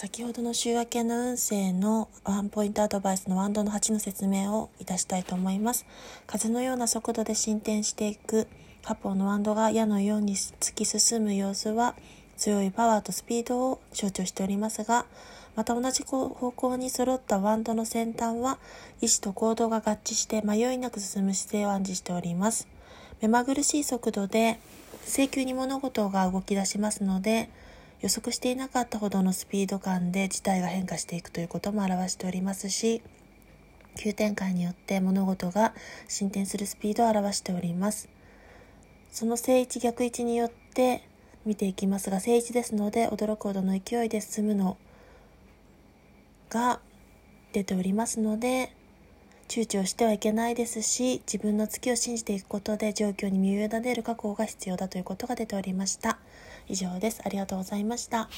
先ほどの週明けの運勢のワンポイントアドバイスのワンドの8の説明をいたしたいと思います。風のような速度で進展していく八方のワンドが矢のように突き進む様子は強いパワーとスピードを象徴しておりますが、また同じ方向に揃ったワンドの先端は意志と行動が合致して迷いなく進む姿勢を暗示しております。目まぐるしい速度で請求に物事が動き出しますので、予測していなかったほどのスピード感で事態が変化していくということも表しておりますし急展開によって物事が進展するスピードを表しております。その正位置逆位置によって見ていきますが正位置ですので驚くほどの勢いで進むのが出ておりますので躊躇してはいけないですし自分の月を信じていくことで状況に身を委ねる覚悟が必要だということが出ておりました。以上です。ありがとうございました。